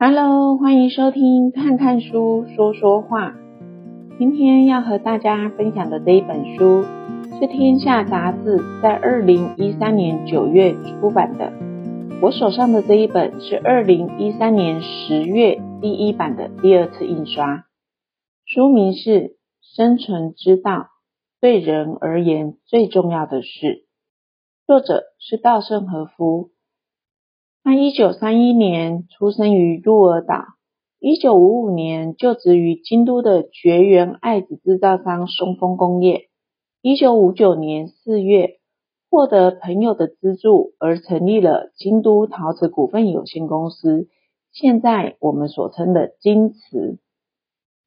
Hello，欢迎收听看看书说说话。今天要和大家分享的这一本书是天下杂志在二零一三年九月出版的。我手上的这一本是二零一三年十月第一版的第二次印刷。书名是《生存之道：对人而言最重要的事》，作者是稻盛和夫。他一九三一年出生于鹿儿岛，一九五五年就职于京都的绝缘爱子制造商松风工业，一九五九年四月获得朋友的资助而成立了京都陶瓷股份有限公司，现在我们所称的京瓷。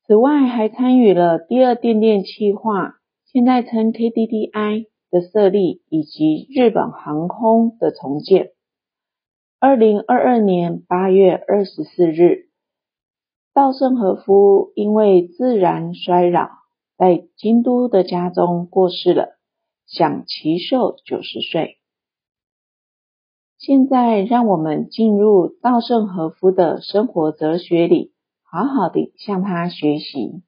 此外，还参与了第二电电气化，现在称 KDDI 的设立，以及日本航空的重建。二零二二年八月二十四日，稻盛和夫因为自然衰老，在京都的家中过世了，享耆寿九十岁。现在，让我们进入稻盛和夫的生活哲学里，好好的向他学习。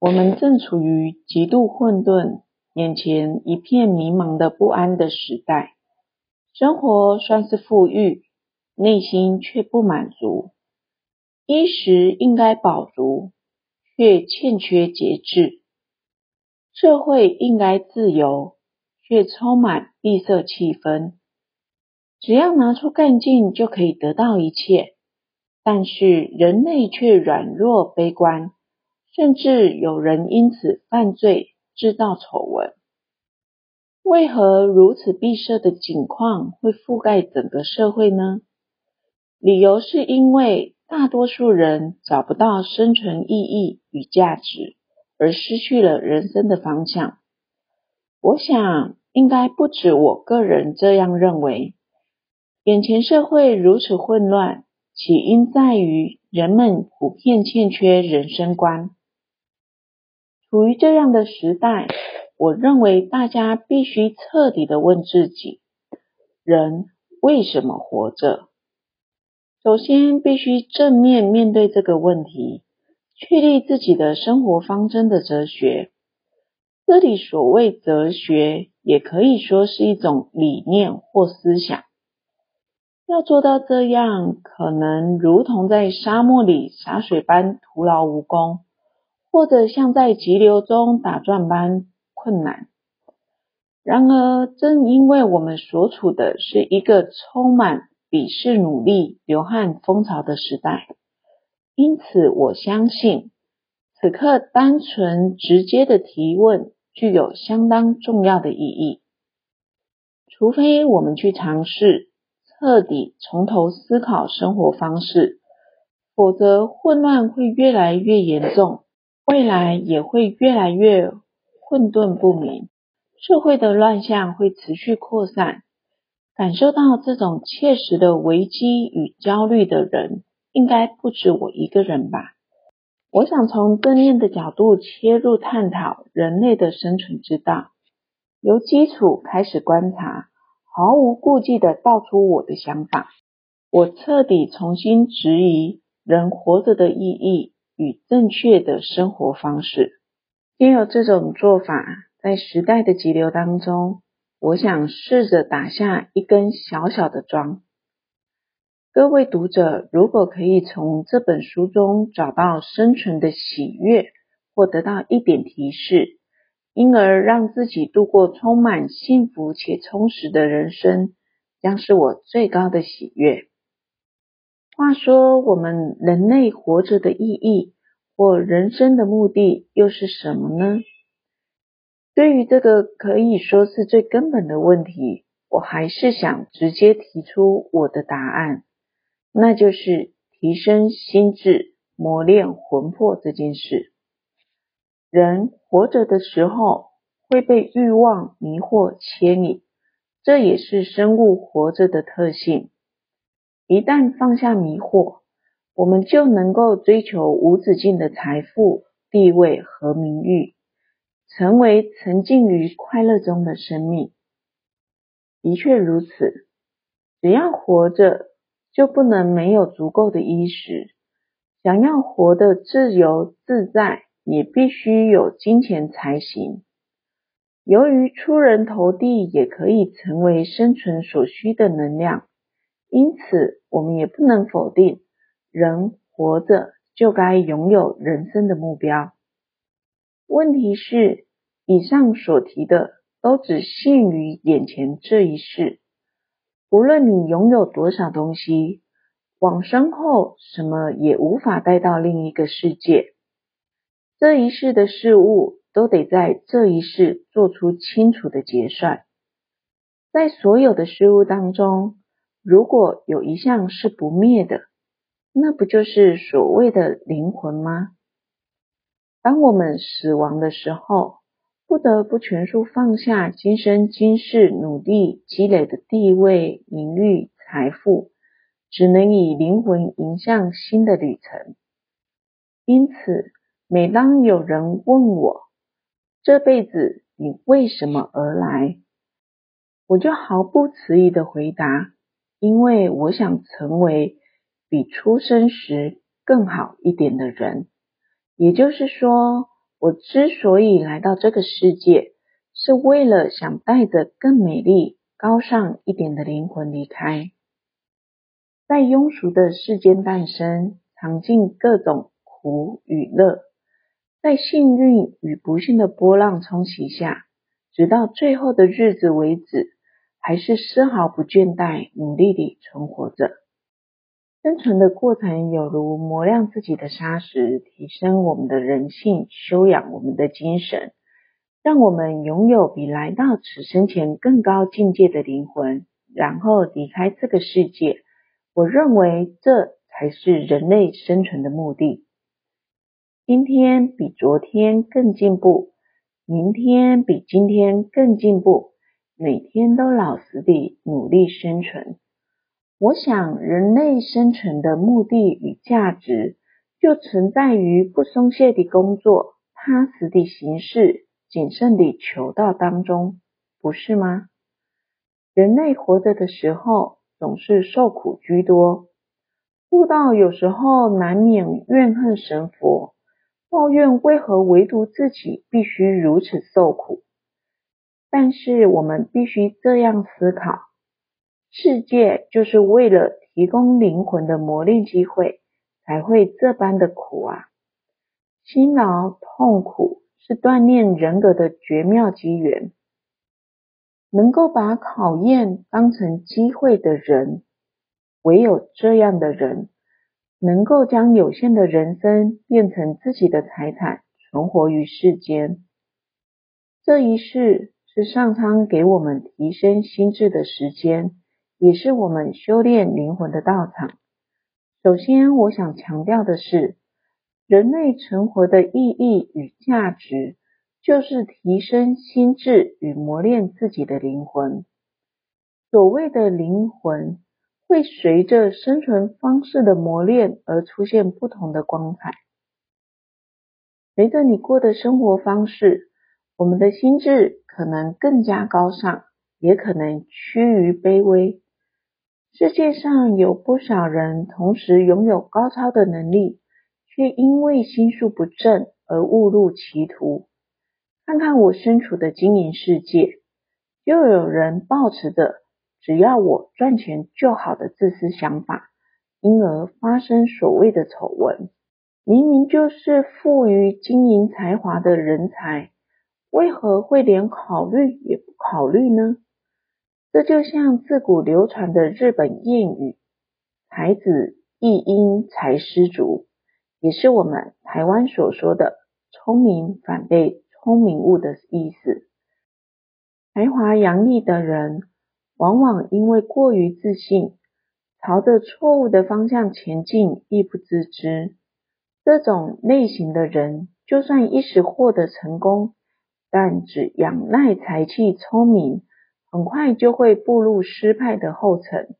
我们正处于极度混沌、眼前一片迷茫的不安的时代，生活算是富裕。内心却不满足，衣食应该饱足，却欠缺节制；社会应该自由，却充满闭塞气氛。只要拿出干劲，就可以得到一切，但是人类却软弱悲观，甚至有人因此犯罪，制造丑闻。为何如此闭塞的景况会覆盖整个社会呢？理由是因为大多数人找不到生存意义与价值，而失去了人生的方向。我想，应该不止我个人这样认为。眼前社会如此混乱，起因在于人们普遍欠缺人生观。处于这样的时代，我认为大家必须彻底的问自己：人为什么活着？首先，必须正面面对这个问题，确立自己的生活方针的哲学。这里所谓哲学，也可以说是一种理念或思想。要做到这样，可能如同在沙漠里洒水般徒劳无功，或者像在急流中打转般困难。然而，正因为我们所处的是一个充满鄙视努力、流汗风潮的时代，因此我相信，此刻单纯直接的提问具有相当重要的意义。除非我们去尝试彻底从头思考生活方式，否则混乱会越来越严重，未来也会越来越混沌不明，社会的乱象会持续扩散。感受到这种切实的危机与焦虑的人，应该不止我一个人吧？我想从正面的角度切入探讨人类的生存之道，由基础开始观察，毫无顾忌地道出我的想法。我彻底重新质疑人活着的意义与正确的生活方式。也有这种做法，在时代的急流当中。我想试着打下一根小小的桩。各位读者，如果可以从这本书中找到生存的喜悦，或得到一点提示，因而让自己度过充满幸福且充实的人生，将是我最高的喜悦。话说，我们人类活着的意义或人生的目的又是什么呢？对于这个可以说是最根本的问题，我还是想直接提出我的答案，那就是提升心智、磨练魂魄这件事。人活着的时候会被欲望迷惑牵引，这也是生物活着的特性。一旦放下迷惑，我们就能够追求无止境的财富、地位和名誉。成为沉浸于快乐中的生命。的确如此，只要活着，就不能没有足够的衣食，想要活得自由自在，也必须有金钱才行。由于出人头地也可以成为生存所需的能量，因此我们也不能否定，人活着就该拥有人生的目标。问题是，以上所提的都只限于眼前这一世，无论你拥有多少东西，往生后什么也无法带到另一个世界。这一世的事物，都得在这一世做出清楚的结算。在所有的事物当中，如果有一项是不灭的，那不就是所谓的灵魂吗？当我们死亡的时候，不得不全数放下今生今世努力积累的地位、名誉、财富，只能以灵魂迎向新的旅程。因此，每当有人问我，这辈子你为什么而来？我就毫不迟疑的回答：因为我想成为比出生时更好一点的人。也就是说，我之所以来到这个世界，是为了想带着更美丽、高尚一点的灵魂离开。在庸俗的世间诞生，尝尽各种苦与乐。在幸运与不幸的波浪冲洗下，直到最后的日子为止，还是丝毫不倦怠，努力地存活着。生存的过程有如磨亮自己的砂石，提升我们的人性，修养我们的精神，让我们拥有比来到此生前更高境界的灵魂，然后离开这个世界。我认为这才是人类生存的目的。今天比昨天更进步，明天比今天更进步，每天都老实地努力生存。我想，人类生存的目的与价值，就存在于不松懈地工作、踏实地行事、谨慎地求道当中，不是吗？人类活着的时候，总是受苦居多，悟道有时候难免怨恨神佛。抱怨为何唯独自己必须如此受苦？但是我们必须这样思考：世界就是为了提供灵魂的磨练机会，才会这般的苦啊！辛劳痛苦是锻炼人格的绝妙机缘。能够把考验当成机会的人，唯有这样的人。能够将有限的人生变成自己的财产，存活于世间。这一世是上苍给我们提升心智的时间，也是我们修炼灵魂的道场。首先，我想强调的是，人类存活的意义与价值，就是提升心智与磨练自己的灵魂。所谓的灵魂。会随着生存方式的磨练而出现不同的光彩。随着你过的生活方式，我们的心智可能更加高尚，也可能趋于卑微。世界上有不少人同时拥有高超的能力，却因为心术不正而误入歧途。看看我身处的经营世界，又有人抱持着。只要我赚钱就好的自私想法，因而发生所谓的丑闻。明明就是富于经营才华的人才，为何会连考虑也不考虑呢？这就像自古流传的日本谚语“才子亦因才失足”，也是我们台湾所说的“聪明反被聪明误”的意思。才华洋溢的人。往往因为过于自信，朝着错误的方向前进，亦不自知。这种类型的人，就算一时获得成功，但只仰赖才气聪明，很快就会步入失败的后尘。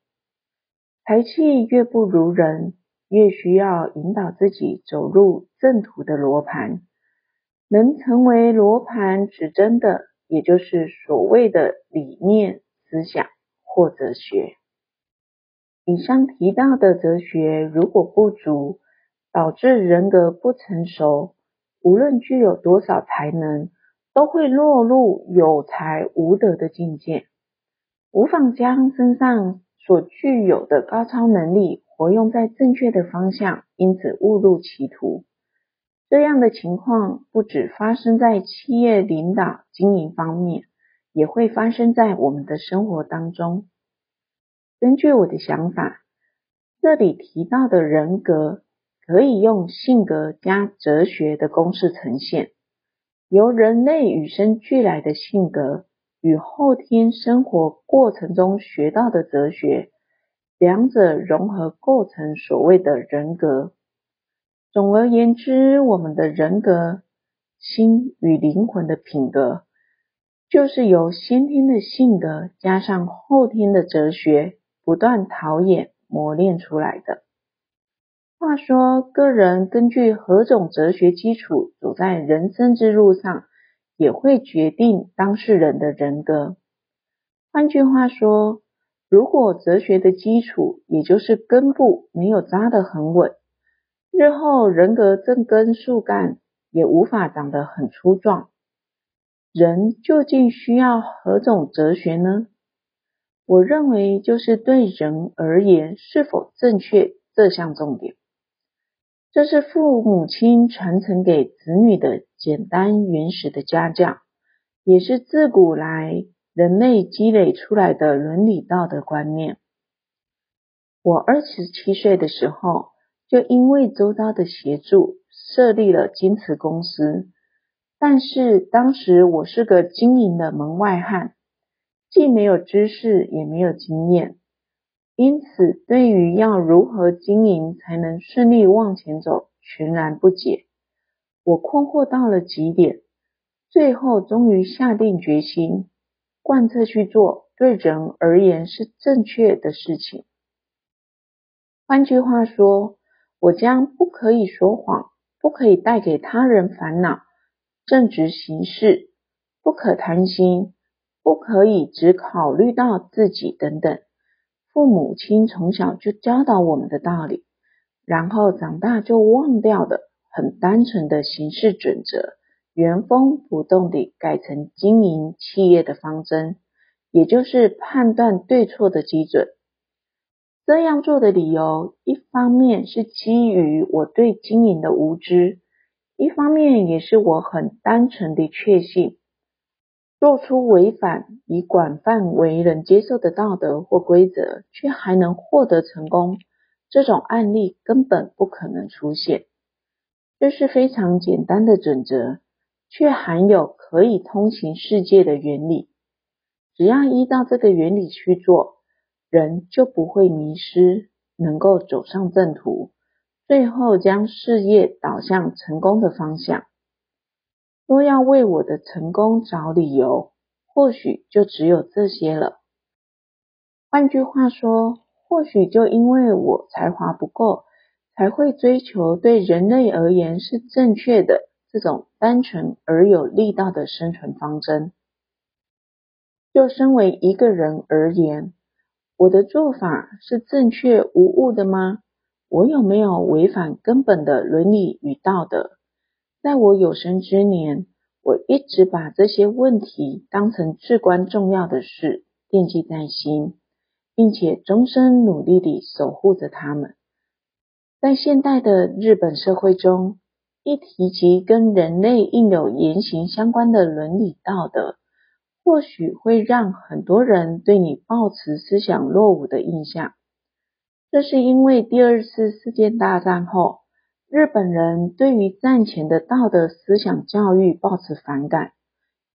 才气越不如人，越需要引导自己走入正途的罗盘。能成为罗盘指针的，也就是所谓的理念。思想或哲学，以上提到的哲学如果不足，导致人格不成熟，无论具有多少才能，都会落入有才无德的境界，无法将身上所具有的高超能力活用在正确的方向，因此误入歧途。这样的情况不只发生在企业领导经营方面，也会发生在我们的生活当中。根据我的想法，这里提到的人格，可以用性格加哲学的公式呈现。由人类与生俱来的性格与后天生活过程中学到的哲学，两者融合构成所谓的人格。总而言之，我们的人格、心与灵魂的品格，就是由先天的性格加上后天的哲学，不断陶冶磨练出来的。话说，个人根据何种哲学基础走在人生之路上，也会决定当事人的人格。换句话说，如果哲学的基础，也就是根部没有扎得很稳，日后人格正根树干也无法长得很粗壮。人究竟需要何种哲学呢？我认为，就是对人而言是否正确这项重点。这是父母亲传承给子女的简单原始的家教，也是自古来人类积累出来的伦理道德观念。我二十七岁的时候，就因为周遭的协助，设立了京瓷公司。但是当时我是个经营的门外汉，既没有知识，也没有经验。因此，对于要如何经营才能顺利往前走，全然不解。我困惑到了极点，最后终于下定决心，贯彻去做对人而言是正确的事情。换句话说，我将不可以说谎，不可以带给他人烦恼，正直行事，不可贪心，不可以只考虑到自己等等。父母亲从小就教导我们的道理，然后长大就忘掉的很单纯的行事准则，原封不动地改成经营企业的方针，也就是判断对错的基准。这样做的理由，一方面是基于我对经营的无知，一方面也是我很单纯的确信。做出违反以广泛为人接受的道德或规则，却还能获得成功，这种案例根本不可能出现。这是非常简单的准则，却含有可以通行世界的原理。只要依照这个原理去做，人就不会迷失，能够走上正途，最后将事业导向成功的方向。若要为我的成功找理由，或许就只有这些了。换句话说，或许就因为我才华不够，才会追求对人类而言是正确的这种单纯而有力道的生存方针。就身为一个人而言，我的做法是正确无误的吗？我有没有违反根本的伦理与道德？在我有生之年，我一直把这些问题当成至关重要的事惦记在心，并且终身努力地守护着他们。在现代的日本社会中，一提及跟人类应有言行相关的伦理道德，或许会让很多人对你抱持思想落伍的印象。这是因为第二次世界大战后，日本人对于战前的道德思想教育抱持反感，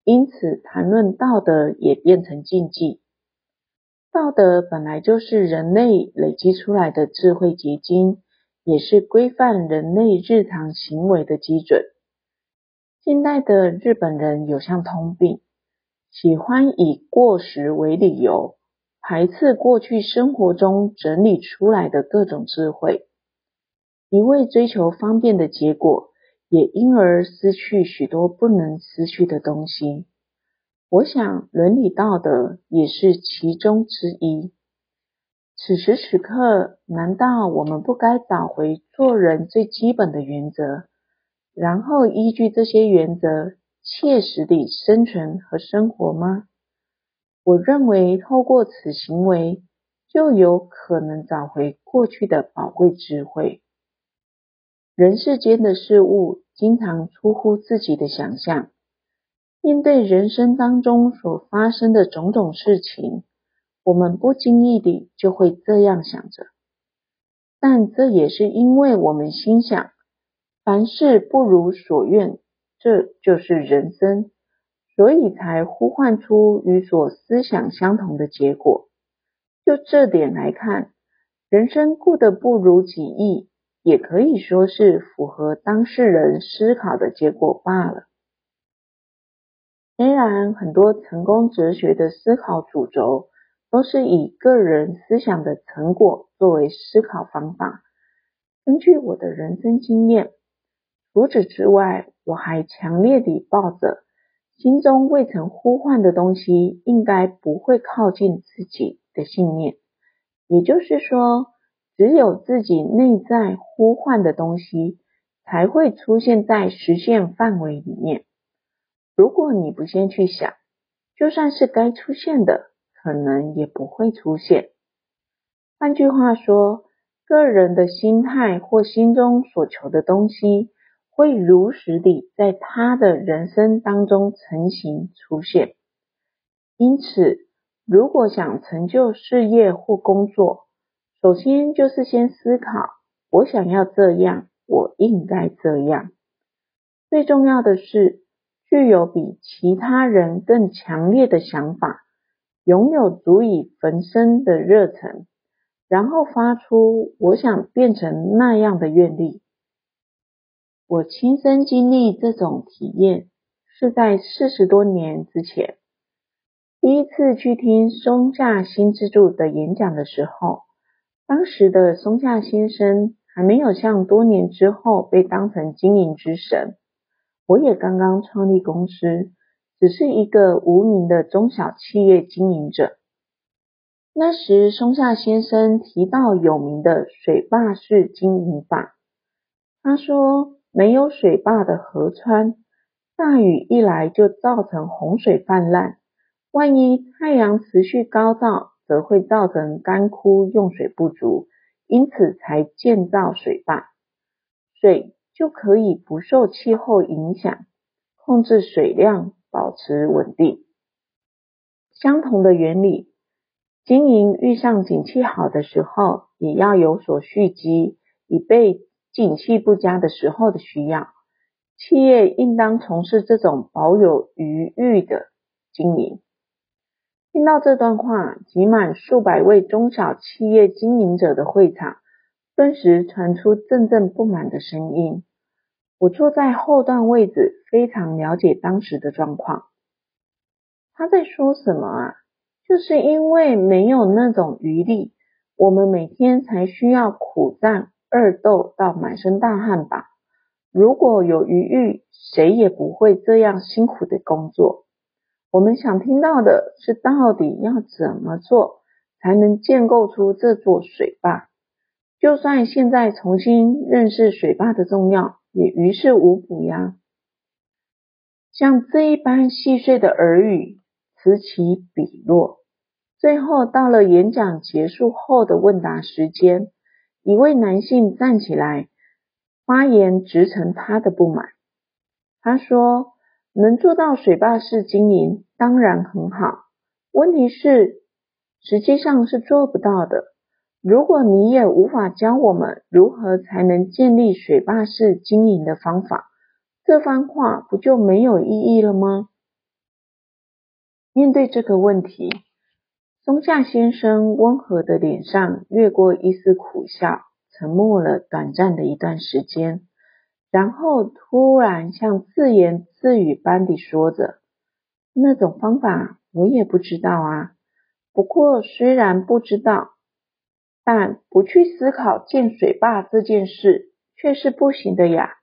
因此谈论道德也变成禁忌。道德本来就是人类累积出来的智慧结晶，也是规范人类日常行为的基准。现代的日本人有项通病，喜欢以过时为理由，排斥过去生活中整理出来的各种智慧。一味追求方便的结果，也因而失去许多不能失去的东西。我想，伦理道德也是其中之一。此时此刻，难道我们不该找回做人最基本的原则，然后依据这些原则，切实地生存和生活吗？我认为，透过此行为，就有可能找回过去的宝贵智慧。人世间的事物，经常出乎自己的想象。面对人生当中所发生的种种事情，我们不经意地就会这样想着。但这也是因为我们心想，凡事不如所愿，这就是人生。所以才呼唤出与所思想相同的结果。就这点来看，人生过得不如己意，也可以说是符合当事人思考的结果罢了。虽然很多成功哲学的思考主轴都是以个人思想的成果作为思考方法，根据我的人生经验，除此之外，我还强烈地抱着。心中未曾呼唤的东西，应该不会靠近自己的信念。也就是说，只有自己内在呼唤的东西，才会出现在实现范围里面。如果你不先去想，就算是该出现的，可能也不会出现。换句话说，个人的心态或心中所求的东西，会如实地在他的人生当中成型出现。因此，如果想成就事业或工作，首先就是先思考：我想要这样，我应该这样。最重要的是，具有比其他人更强烈的想法，拥有足以焚身的热忱，然后发出我想变成那样的愿力。我亲身经历这种体验，是在四十多年之前，第一次去听松下新之助的演讲的时候，当时的松下先生还没有像多年之后被当成经营之神，我也刚刚创立公司，只是一个无名的中小企业经营者。那时松下先生提到有名的水坝式经营法，他说，没有水坝的河川，大雨一来就造成洪水泛滥；万一太阳持续高照，则会造成干枯、用水不足。因此才建造水坝，水就可以不受气候影响，控制水量，保持稳定。相同的原理，经营遇上景气好的时候，也要有所蓄积，以备。景气不佳的时候的需要，企业应当从事这种保有余裕的经营。听到这段话，挤满数百位中小企业经营者的会场，顿时传出阵阵不满的声音。我坐在后段位置，非常了解当时的状况。他在说什么啊？就是因为没有那种余力，我们每天才需要苦战。二斗到满身大汗吧。如果有余裕，谁也不会这样辛苦的工作。我们想听到的是，到底要怎么做才能建构出这座水坝？就算现在重新认识水坝的重要，也于事无补呀。像这一般细碎的耳语，此起彼落。最后到了演讲结束后的问答时间。一位男性站起来发言，直陈他的不满。他说：“能做到水坝式经营，当然很好。问题是，实际上是做不到的。如果你也无法教我们如何才能建立水坝式经营的方法，这番话不就没有意义了吗？”面对这个问题。松下先生温和的脸上掠过一丝苦笑，沉默了短暂的一段时间，然后突然像自言自语般地说着：“那种方法我也不知道啊。不过虽然不知道，但不去思考建水坝这件事却是不行的呀。”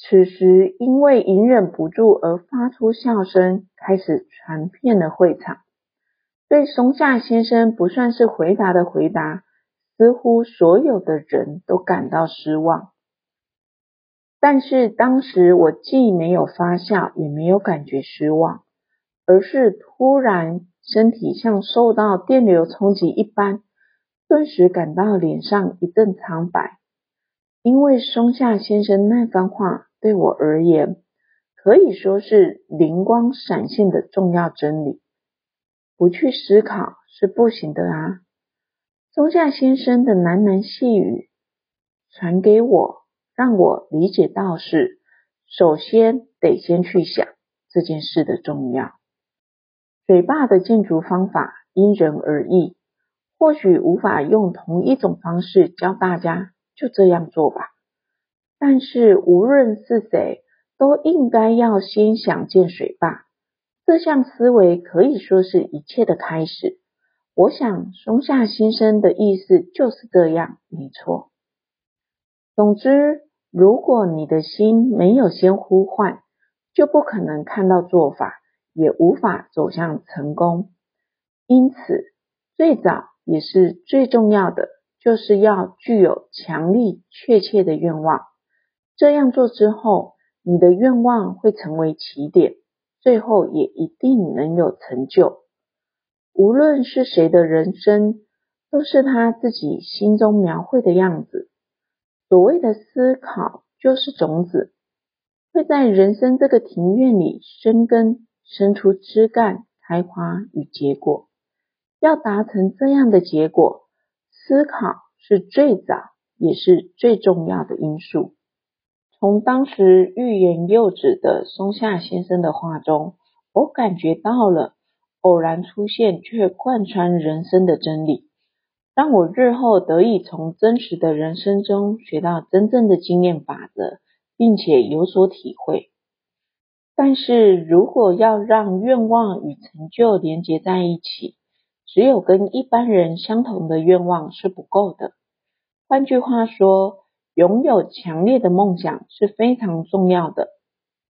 此时因为隐忍不住而发出笑声，开始传遍了会场。对松下先生不算是回答的回答，似乎所有的人都感到失望。但是当时我既没有发笑，也没有感觉失望，而是突然身体像受到电流冲击一般，顿时感到脸上一阵苍白。因为松下先生那番话对我而言，可以说是灵光闪现的重要真理。不去思考是不行的啊！松下先生的喃喃细语传给我，让我理解到是，首先得先去想这件事的重要。水坝的建筑方法因人而异，或许无法用同一种方式教大家就这样做吧。但是无论是谁，都应该要先想建水坝。这项思维可以说是一切的开始。我想松下先生的意思就是这样，没错。总之，如果你的心没有先呼唤，就不可能看到做法，也无法走向成功。因此，最早也是最重要的，就是要具有强力确切的愿望。这样做之后，你的愿望会成为起点。最后也一定能有成就。无论是谁的人生，都是他自己心中描绘的样子。所谓的思考，就是种子，会在人生这个庭院里生根，生出枝干、开花与结果。要达成这样的结果，思考是最早也是最重要的因素。从当时欲言又止的松下先生的话中，我感觉到了偶然出现却贯穿人生的真理，让我日后得以从真实的人生中学到真正的经验法则，并且有所体会。但是如果要让愿望与成就连结在一起，只有跟一般人相同的愿望是不够的。换句话说，拥有强烈的梦想是非常重要的，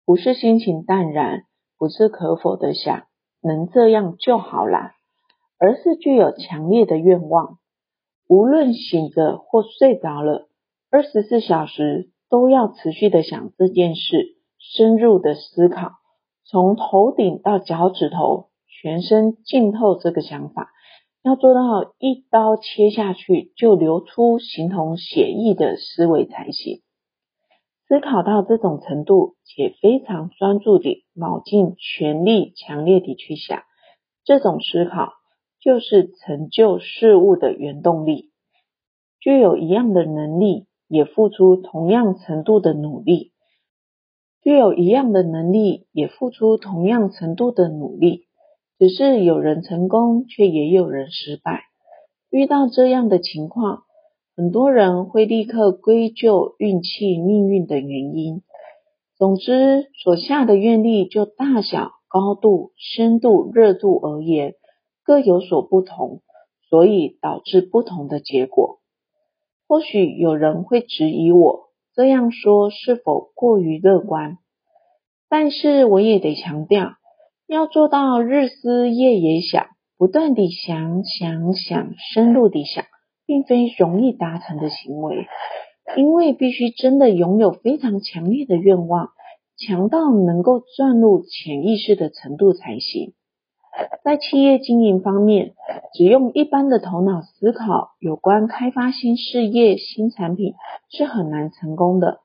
不是心情淡然，不是可否的想，能这样就好啦，而是具有强烈的愿望，无论醒着或睡着了，二十四小时都要持续的想这件事，深入的思考，从头顶到脚趾头，全身浸透这个想法。要做到一刀切下去就流出形同血液的思维才行。思考到这种程度，且非常专注地、卯尽全力、强烈地去想，这种思考就是成就事物的原动力。具有一样的能力，也付出同样程度的努力；具有一样的能力，也付出同样程度的努力。只是有人成功，却也有人失败。遇到这样的情况，很多人会立刻归咎运气、命运的原因。总之，所下的愿力就大小、高度、深度、热度而言，各有所不同，所以导致不同的结果。或许有人会质疑我这样说是否过于乐观，但是我也得强调。要做到日思夜也想，不断地想想想，深入地想，并非容易达成的行为，因为必须真的拥有非常强烈的愿望，强到能够钻入潜意识的程度才行。在企业经营方面，只用一般的头脑思考有关开发新事业、新产品是很难成功的，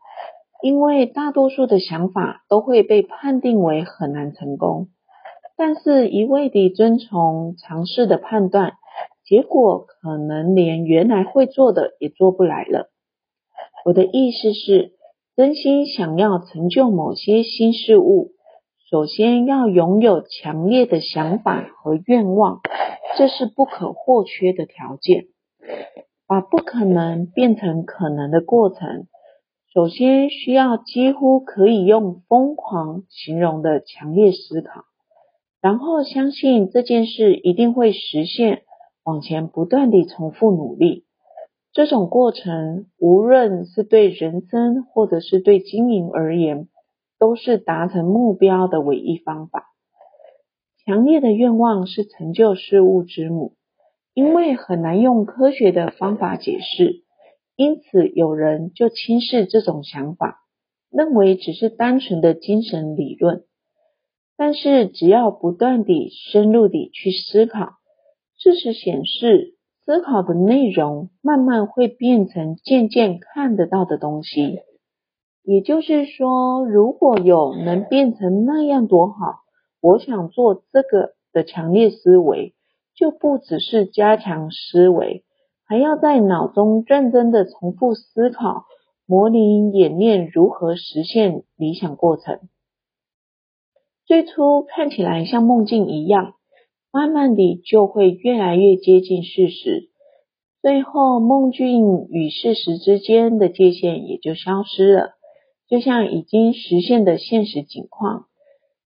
因为大多数的想法都会被判定为很难成功。但是，一味地遵从尝试的判断，结果可能连原来会做的也做不来了。我的意思是，真心想要成就某些新事物，首先要拥有强烈的想法和愿望，这是不可或缺的条件。把不可能变成可能的过程，首先需要几乎可以用疯狂形容的强烈思考。然后相信这件事一定会实现，往前不断地重复努力。这种过程，无论是对人生或者是对经营而言，都是达成目标的唯一方法。强烈的愿望是成就事物之母，因为很难用科学的方法解释，因此有人就轻视这种想法，认为只是单纯的精神理论。但是只要不断地、深入地去思考，事实显示，思考的内容慢慢会变成渐渐看得到的东西。也就是说，如果有能变成那样多好，我想做这个的强烈思维，就不只是加强思维，还要在脑中认真的重复思考、模拟演练如何实现理想过程。最初看起来像梦境一样，慢慢地就会越来越接近事实，最后梦境与事实之间的界限也就消失了。就像已经实现的现实景况，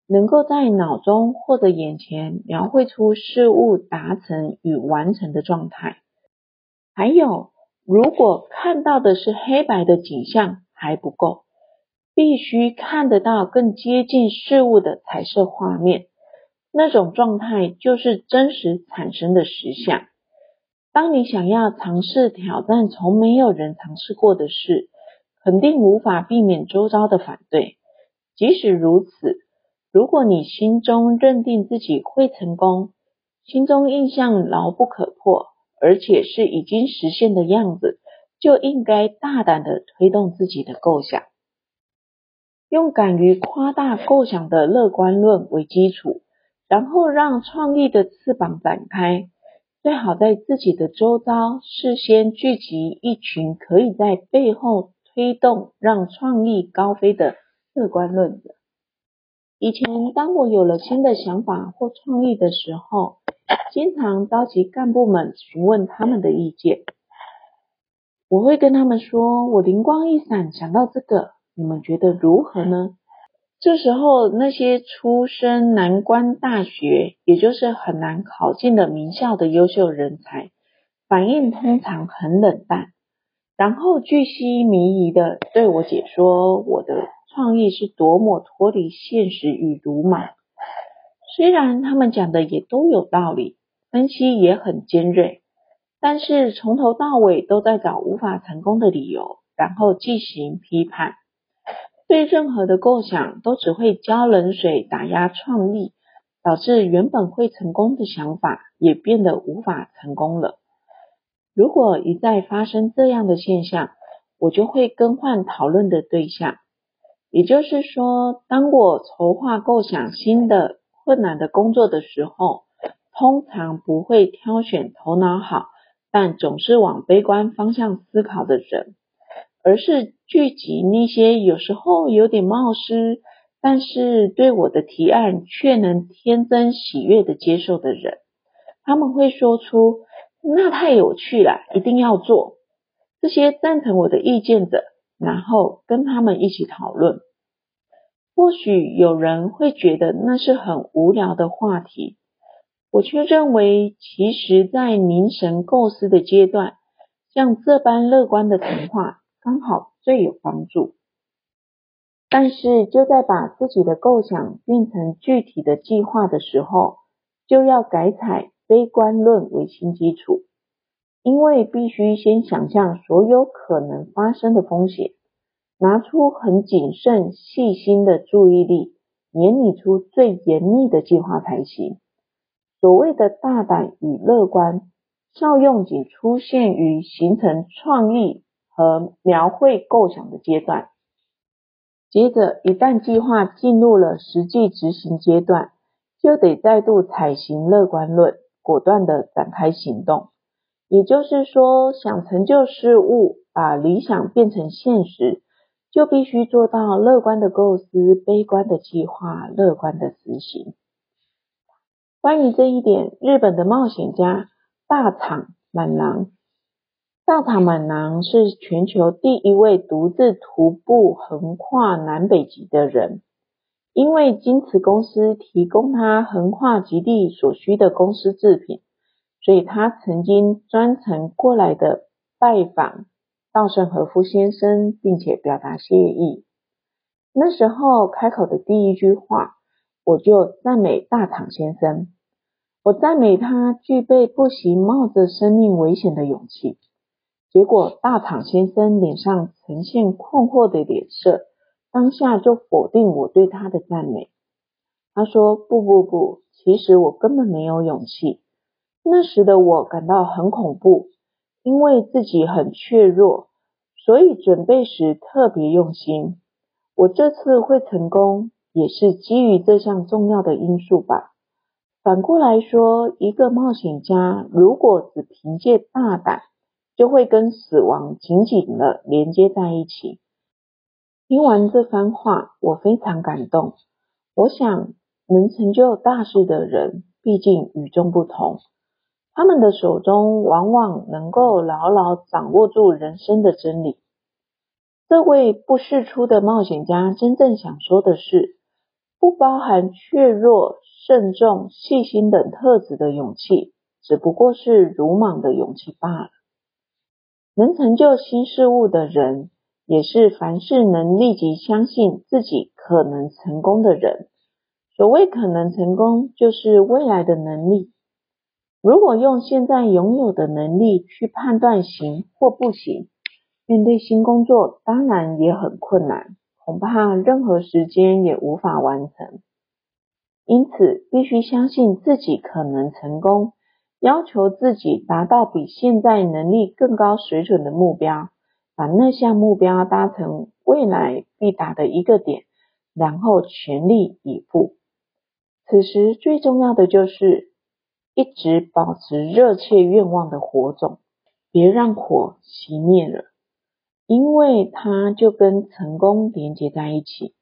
能够在脑中或者眼前描绘出事物达成与完成的状态。还有，如果看到的是黑白的景象还不够，必须看得到更接近事物的彩色画面。那种状态就是真实产生的实相。当你想要尝试挑战从没有人尝试过的事，肯定无法避免周遭的反对。即使如此，如果你心中认定自己会成功，心中印象牢不可破，而且是已经实现的样子，就应该大胆地推动自己的构想，用敢于夸大构想的乐观论为基础，然后让创意的翅膀展开。最好在自己的周遭事先聚集一群可以在背后。推动让创意高飞的乐观论者。以前，当我有了新的想法或创意的时候，经常召集干部们询问他们的意见。我会跟他们说：“我灵光一闪，想到这个，你们觉得如何呢？”这时候，那些出身南关大学，也就是很难考进的名校的优秀人才，反应通常很冷淡。然后巨细靡遗的对我解说我的创意是多么脱离现实与鲁莽。虽然他们讲的也都有道理，分析也很尖锐，但是从头到尾都在找无法成功的理由，然后进行批判。对任何的构想都只会浇冷水，打压创意，导致原本会成功的想法也变得无法成功了。如果一再发生这样的现象，我就会更换讨论的对象。也就是说，当我筹划构想新的困难的工作的时候，通常不会挑选头脑好，但总是往悲观方向思考的人，而是聚集那些有时候有点冒失，但是对我的提案却能天真喜悦地接受的人。他们会说出，那太有趣了，一定要做。这些赞成我的意见者，然后跟他们一起讨论。或许有人会觉得那是很无聊的话题，我却认为，其实在凝神构思的阶段，像这般乐观的谈话刚好最有帮助。但是就在把自己的构想变成具体的计划的时候，就要改采。悲观论为新基础，因为必须先想象所有可能发生的风险，拿出很谨慎细心的注意力，拟拟出最严密的计划才行。所谓的大胆与乐观，效用仅出现于形成创意和描绘构想的阶段。接着，一旦计划进入了实际执行阶段，就得再度采行乐观论。果断地展开行动，也就是说，想成就事物，把理想变成现实，就必须做到乐观的构思、悲观的计划、乐观的执行。关于这一点，日本的冒险家大场满郎，大场满郎是全球第一位独自徒步横跨南北极的人。因为京瓷公司提供他横跨极地所需的公司制品，所以他曾经专程过来的拜访稻盛和夫先生，并且表达谢意。那时候开口的第一句话，我就赞美大厂先生。我赞美他具备不惜冒着生命危险的勇气。结果大厂先生脸上呈现困惑的脸色，当下就否定我对他的赞美。他说：“不不不，其实我根本没有勇气。那时的我感到很恐怖，因为自己很怯弱，所以准备时特别用心。我这次会成功。”也是基于这项重要的因素吧。反过来说，一个冒险家如果只凭借大胆，就会跟死亡紧紧的连接在一起。听完这番话，我非常感动。我想，能成就大事的人，毕竟与众不同。他们的手中往往能够牢牢掌握住人生的真理。这位不世出的冒险家真正想说的是，不包含怯弱、慎重、细心等特质的勇气，只不过是鲁莽的勇气罢了。能成就新事物的人，也是凡事能立即相信自己可能成功的人。所谓可能成功，就是未来的能力。如果用现在拥有的能力去判断行或不行，面对新工作，当然也很困难。恐怕任何时间也无法完成，因此必须相信自己可能成功，要求自己达到比现在能力更高水准的目标，把那项目标搭成未来必达的一个点，然后全力以赴。此时最重要的就是一直保持热切愿望的火种，别让火熄灭了。因为它就跟成功连接在一起，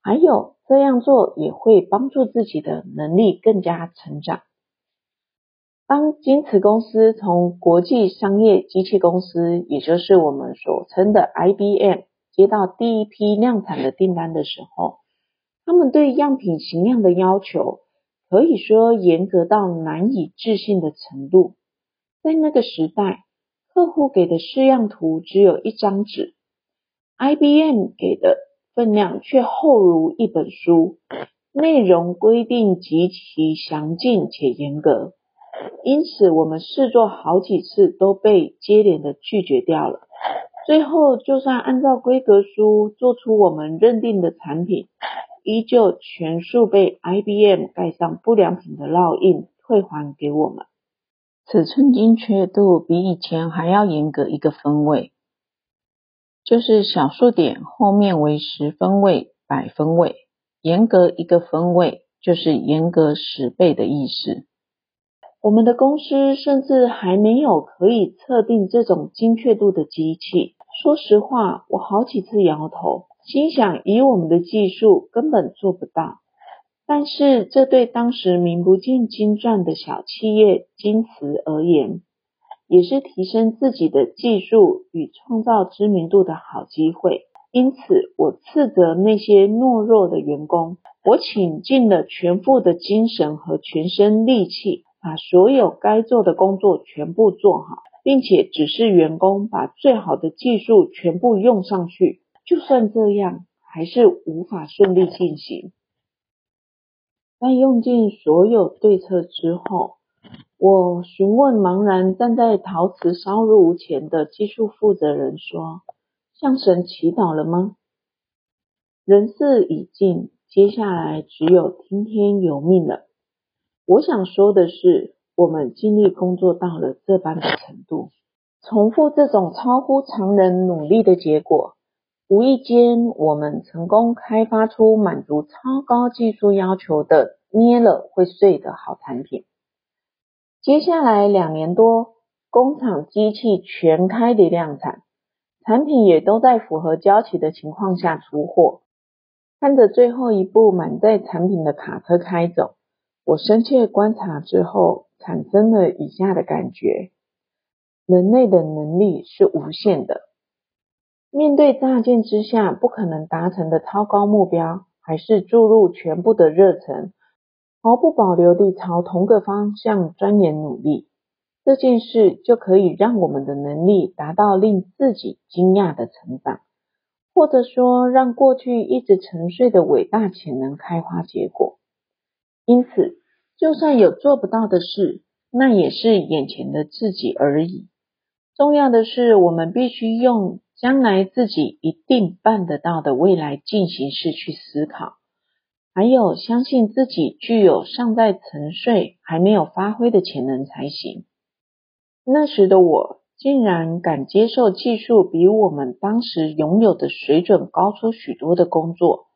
还有这样做也会帮助自己的能力更加成长。当京瓷公司从国际商业机器公司，也就是我们所称的 IBM，接到第一批量产的订单的时候，他们对样品型量的要求可以说严格到难以置信的程度。在那个时代，客户给的试样图只有一张纸，IBM 给的分量却厚如一本书，内容规定极其详尽且严格，因此我们试做好几次都被接连的拒绝掉了。最后，就算按照规格书做出我们认定的产品，依旧全数被 IBM 盖上不良品的烙印，退还给我们。尺寸精确度比以前还要严格一个分位，就是小数点后面为十分位、百分位，严格一个分位就是严格十倍的意思。我们的公司甚至还没有可以测定这种精确度的机器。说实话，我好几次摇头，心想以我们的技术根本做不到。但是，这对当时名不见经传的小企业京瓷而言，也是提升自己的技术与创造知名度的好机会。因此，我斥责那些懦弱的员工。我倾尽了全副的精神和全身力气，把所有该做的工作全部做好，并且指示员工把最好的技术全部用上去。就算这样，还是无法顺利进行。在用尽所有对策之后，我询问茫然站在陶瓷烧炉前的技术负责人说：“向神祈祷了吗？”人事已尽，接下来只有听天由命了。我想说的是，我们尽力工作到了这般的程度，重复这种超乎常人努力的结果。无意间，我们成功开发出满足超高技术要求的捏了会碎的好产品。接下来两年多，工厂机器全开的量产，产品也都在符合交期的情况下出货。看着最后一部满载产品的卡车开走，我深切观察之后，产生了以下的感觉：人类的能力是无限的。面对乍见之下不可能达成的超高目标，还是注入全部的热忱，毫不保留地朝同个方向钻研努力，这件事就可以让我们的能力达到令自己惊讶的成长。或者说让过去一直沉睡的伟大潜能开花结果。因此，就算有做不到的事，那也是眼前的自己而已。重要的是，我们必须用将来自己一定办得到的未来进行式去思考，还有相信自己具有尚在沉睡还没有发挥的潜能才行。那时的我竟然敢接受技术比我们当时拥有的水准高出许多的工作，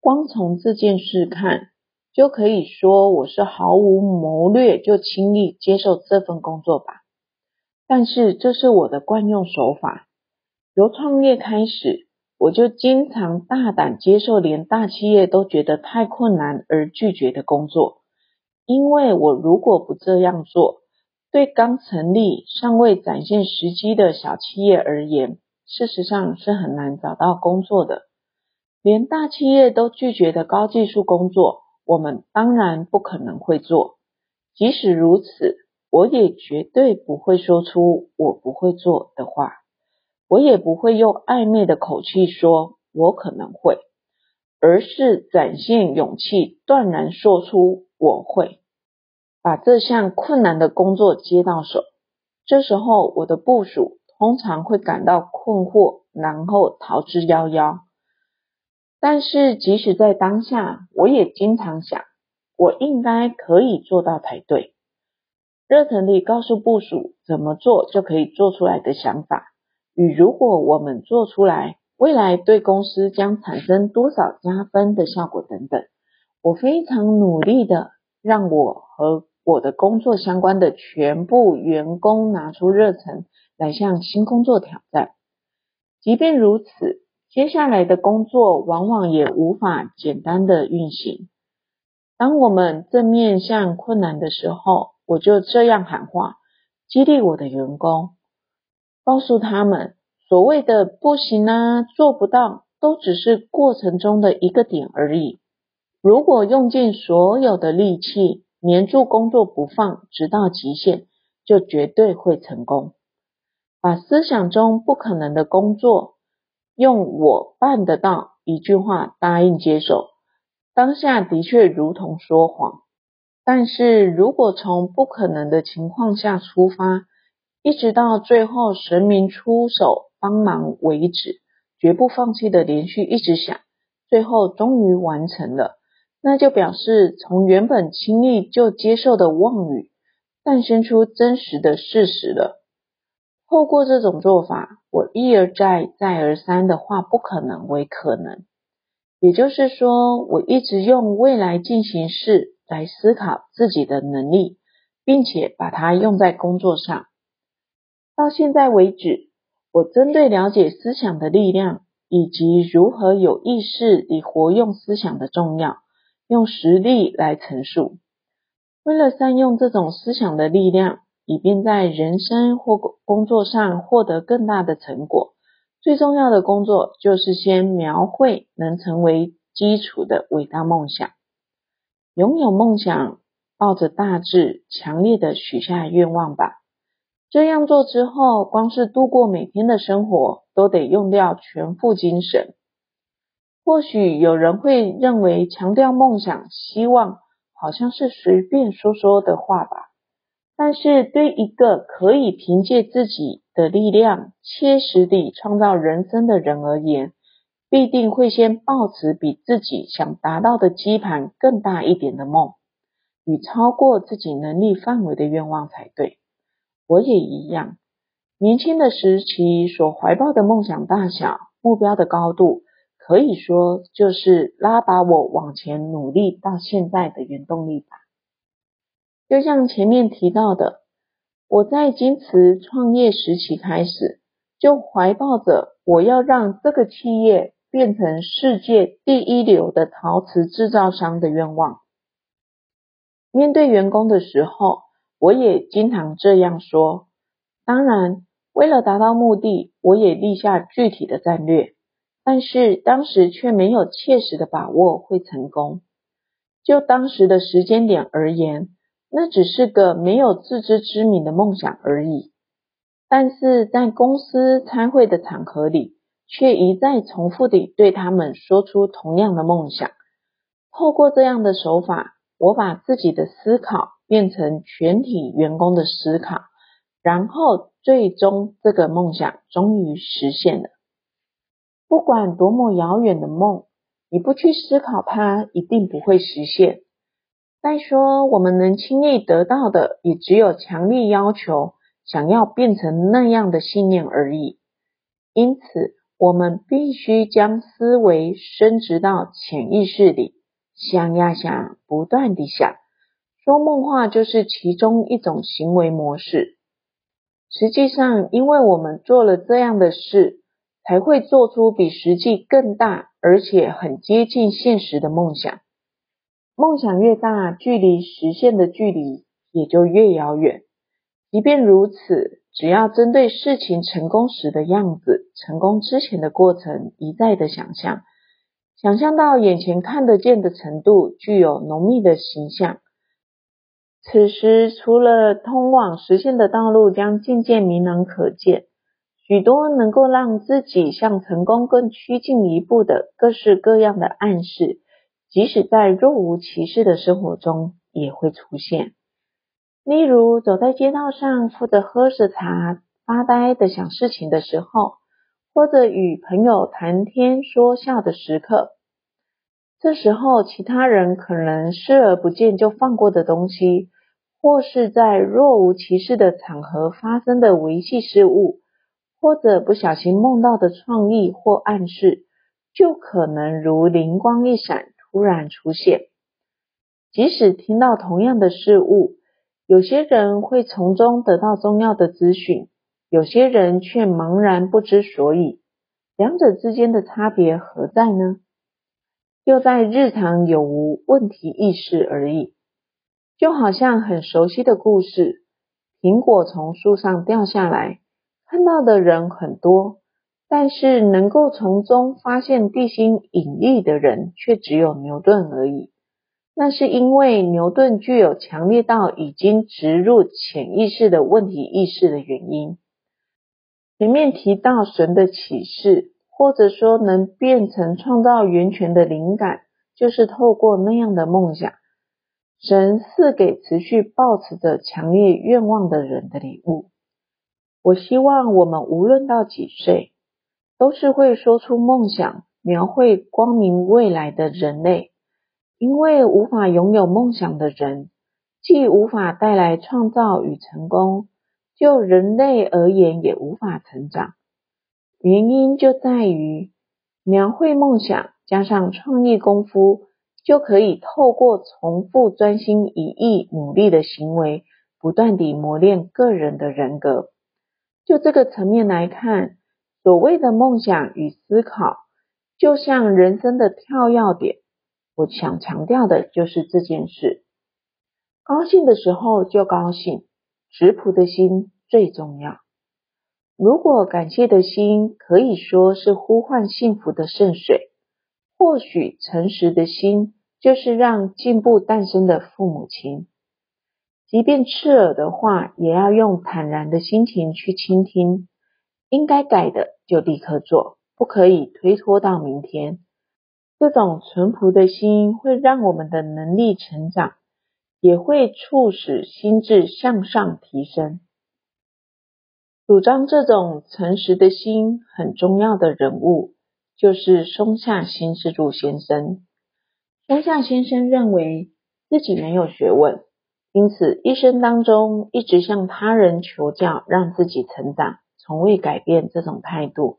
光从这件事看，就可以说我是毫无谋略就轻易接受这份工作吧。但是这是我的惯用手法。由创业开始，我就经常大胆接受连大企业都觉得太困难而拒绝的工作，因为我如果不这样做，对刚成立、尚未展现时机的小企业而言，事实上是很难找到工作的。连大企业都拒绝的高技术工作，我们当然不可能会做。即使如此，我也绝对不会说出我不会做的话，我也不会用暧昧的口气说我可能会，而是展现勇气，断然说出我会。把这项困难的工作接到手，这时候我的部属通常会感到困惑，然后逃之夭夭。但是即使在当下，我也经常想，我应该可以做到才对。热忱地告诉部署怎么做就可以做出来的想法，与如果我们做出来，未来对公司将产生多少加分的效果等等，我非常努力的让我和我的工作相关的全部员工拿出热忱来向新工作挑战。即便如此，接下来的工作往往也无法简单的运行。当我们正面向困难的时候，我就这样喊话，激励我的员工，告诉他们，所谓的不行啊，做不到，都只是过程中的一个点而已。如果用尽所有的力气，黏住工作不放，直到极限，就绝对会成功。把思想中不可能的工作，用我办得到一句话答应接受，当下的确如同说谎。但是如果从不可能的情况下出发，一直到最后神明出手帮忙为止，绝不放弃的连续一直想，最后终于完成了。那就表示，从原本轻易就接受的妄语，诞生出真实的事实了。透过这种做法，我一而再、再而三的化不可能为可能。也就是说，我一直用未来进行式来思考自己的能力，并且把它用在工作上。到现在为止，我针对了解思想的力量，以及如何有意识地活用思想的重要。用实例来陈述，为了善用这种思想的力量，以便在人生或工作上获得更大的成果，最重要的工作就是先描绘能成为基础的伟大梦想。拥有梦想，抱着大志，强烈的许下愿望吧。这样做之后，光是度过每天的生活，都得用掉全副精神。或许有人会认为强调梦想、希望好像是随便说说的话吧。但是对一个可以凭借自己的力量切实地创造人生的人而言，必定会先抱持比自己想达到的基盘更大一点的梦，与超过自己能力范围的愿望才对。我也一样，年轻的时期所怀抱的梦想大小、目标的高度。可以说，就是拉拔我往前努力到现在的原动力吧。就像前面提到的，我在京瓷创业时期开始，就怀抱着我要让这个企业变成世界第一流的陶瓷制造商的愿望。面对员工的时候，我也经常这样说。当然，为了达到目的，我也立下具体的战略。但是当时却没有切实的把握会成功。就当时的时间点而言，那只是个没有自知之明的梦想而已。但是在公司参会的场合里，却一再重复地对他们说出同样的梦想。透过这样的手法，我把自己的思考变成全体员工的思考，然后最终这个梦想终于实现了。不管多么遥远的梦，你不去思考它，一定不会实现。再说，我们能轻易得到的，也只有强力要求，想要变成那样的信念而已。因此，我们必须将思维深植到潜意识里，想呀想，不断地想。说梦话就是其中一种行为模式。实际上，因为我们做了这样的事，才会做出比实际更大，而且很接近现实的梦想。梦想越大，距离实现的距离也就越遥远。即便如此，只要针对事情成功时的样子、成功之前的过程一再的想象，想象到眼前看得见的程度，具有浓密的形象。此时，除了通往实现的道路将渐渐明朗可见，许多能够让自己向成功更趋近一步的各式各样的暗示，即使在若无其事的生活中也会出现。例如，走在街道上，负责喝着茶、发呆的想事情的时候，或者与朋友谈天说笑的时刻。这时候，其他人可能视而不见就放过的东西，或是在若无其事的场合发生的微细事物，或者不小心梦到的创意或暗示，就可能如灵光一闪，突然出现。即使听到同样的事物，有些人会从中得到重要的资讯，有些人却茫然不知所以。两者之间的差别何在呢？就在日常有无问题意识而已。就好像很熟悉的故事，苹果从树上掉下来，看到的人很多，但是能够从中发现地心引力的人却只有牛顿而已。那是因为牛顿具有强烈到已经植入潜意识的问题意识的原因。前面提到神的启示，或者说能变成创造源泉的灵感，就是透过那样的梦想。神赐给持续抱持着强烈愿望的人的礼物。我希望我们无论到几岁，都是会说出梦想、描绘光明未来的人类。因为无法拥有梦想的人，既无法带来创造与成功，就人类而言也无法成长。原因就在于，描绘梦想加上创意功夫。就可以透过重复专心一意努力的行为，不断地磨练个人的人格。就这个层面来看，所谓的梦想与思考，就像人生的跳跃点。我想强调的就是这件事。高兴的时候就高兴，质朴的心最重要。如果感谢的心可以说是呼唤幸福的圣水。或许诚实的心就是让进步诞生的父母亲，即便刺耳的话，也要用坦然的心情去倾听。应该改的就立刻做，不可以推脱到明天。这种淳朴的心会让我们的能力成长，也会促使心智向上提升。主张这种诚实的心很重要的人物。就是松下幸之助先生。松下先生认为自己没有学问，因此一生当中一直向他人求教，让自己成长，从未改变这种态度。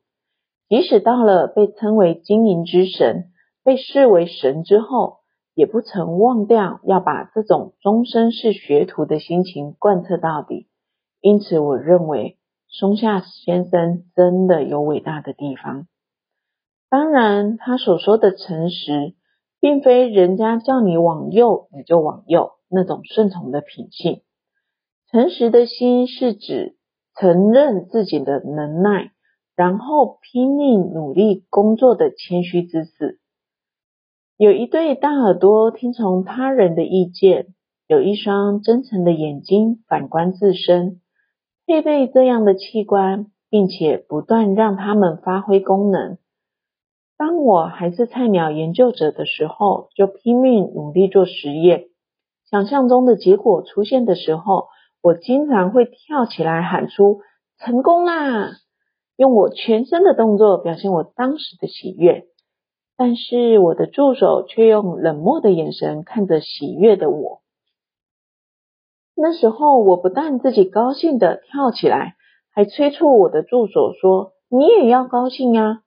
即使到了被称为经营之神、被视为神之后，也不曾忘掉要把这种终身是学徒的心情贯彻到底。因此，我认为松下先生真的有伟大的地方。当然，他所说的诚实，并非人家叫你往右你就往右那种顺从的品性。诚实的心是指承认自己的能耐，然后拼命努力工作的谦虚之士。有一对大耳朵听从他人的意见，有一双真诚的眼睛反观自身。配备这样的器官，并且不断让他们发挥功能。当我还是菜鸟研究者的时候，就拼命努力做实验。想象中的结果出现的时候，我经常会跳起来喊出“成功啦”，用我全身的动作表现我当时的喜悦。但是我的助手却用冷漠的眼神看着喜悦的我。那时候我不但自己高兴地跳起来，还催促我的助手说：“你也要高兴呀！”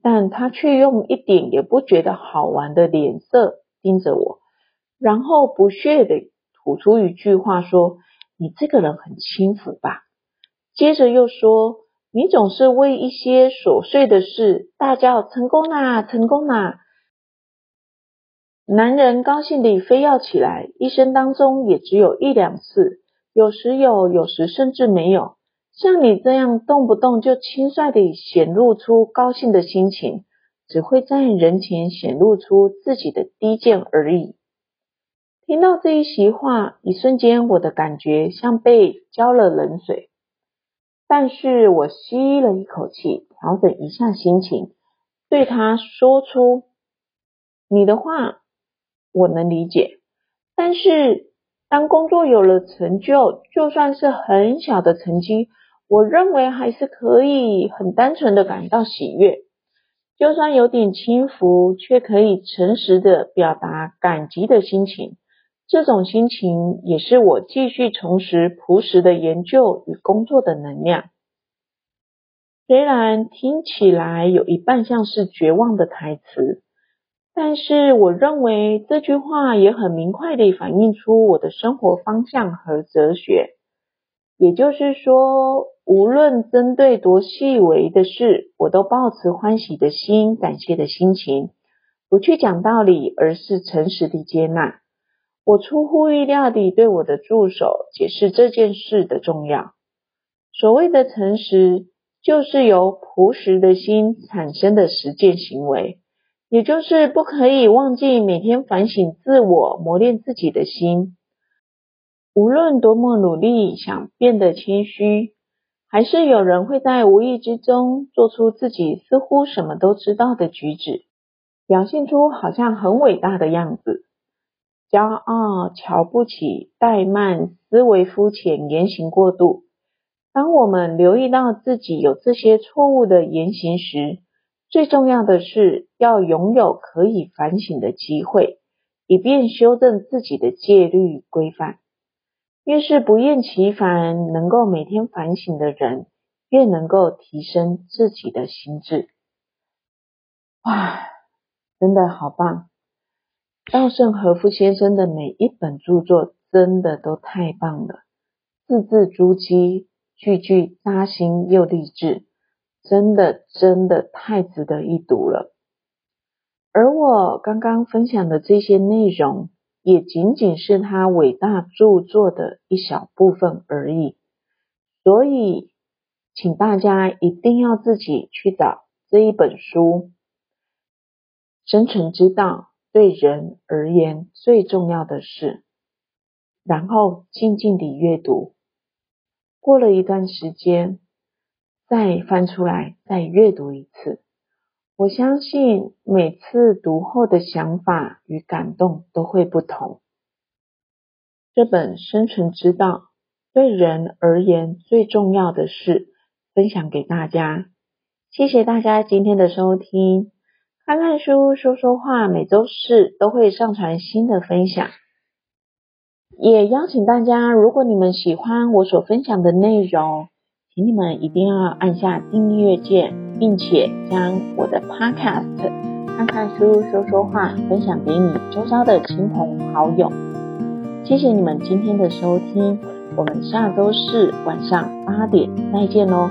但他却用一点也不觉得好玩的脸色盯着我，然后不屑地吐出一句话说：“你这个人很轻浮吧？”接着又说：“你总是为一些琐碎的事大叫‘成功啦，成功啦’。”男人高兴地非要起来，一生当中也只有一两次，有时有，有时甚至没有。像你这样动不动就轻率地显露出高兴的心情，只会在人前显露出自己的低贱而已。听到这一席话，一瞬间我的感觉像被浇了冷水。但是我吸了一口气，调整一下心情，对他说出：“你的话。”我能理解，但是当工作有了成就，就算是很小的成绩，我认为还是可以很单纯的感到喜悦。就算有点轻浮，却可以诚实的表达感激的心情。这种心情也是我继续重拾朴实的研究与工作的能量。虽然听起来有一半像是绝望的台词。但是我认为这句话也很明快地反映出我的生活方向和哲学。也就是说，无论针对多细微的事，我都抱持欢喜的心、感谢的心情，不去讲道理，而是诚实地接纳。我出乎意料地对我的助手解释这件事的重要。所谓的诚实，就是由朴实的心产生的实践行为。也就是不可以忘记每天反省自我、磨练自己的心。无论多么努力想变得谦虚，还是有人会在无意之中做出自己似乎什么都知道的举止，表现出好像很伟大的样子。骄傲、瞧不起、怠慢、思维肤浅、言行过度。当我们留意到自己有这些错误的言行时，最重要的是要拥有可以反省的机会，以便修正自己的戒律规范。越是不厌其烦能够每天反省的人，越能够提升自己的心智。哇，真的好棒！稻盛和夫先生的每一本著作真的都太棒了，字字珠玑，句句扎心又励志。真的真的太值得一读了，而我刚刚分享的这些内容，也仅仅是他伟大著作的一小部分而已。所以，请大家一定要自己去找这一本书，《生存之道：对人而言最重要的事》，然后静静地阅读。过了一段时间。再翻出来，再阅读一次。我相信每次读后的想法与感动都会不同。这本《生存之道》对人而言最重要的事，分享给大家。谢谢大家今天的收听。看看书，说说话，每周四都会上传新的分享。也邀请大家，如果你们喜欢我所分享的内容，请你们一定要按下订阅键，并且将我的 Podcast 看看书说说话分享给你周遭的亲朋好友。谢谢你们今天的收听，我们下周四晚上八点再见喽。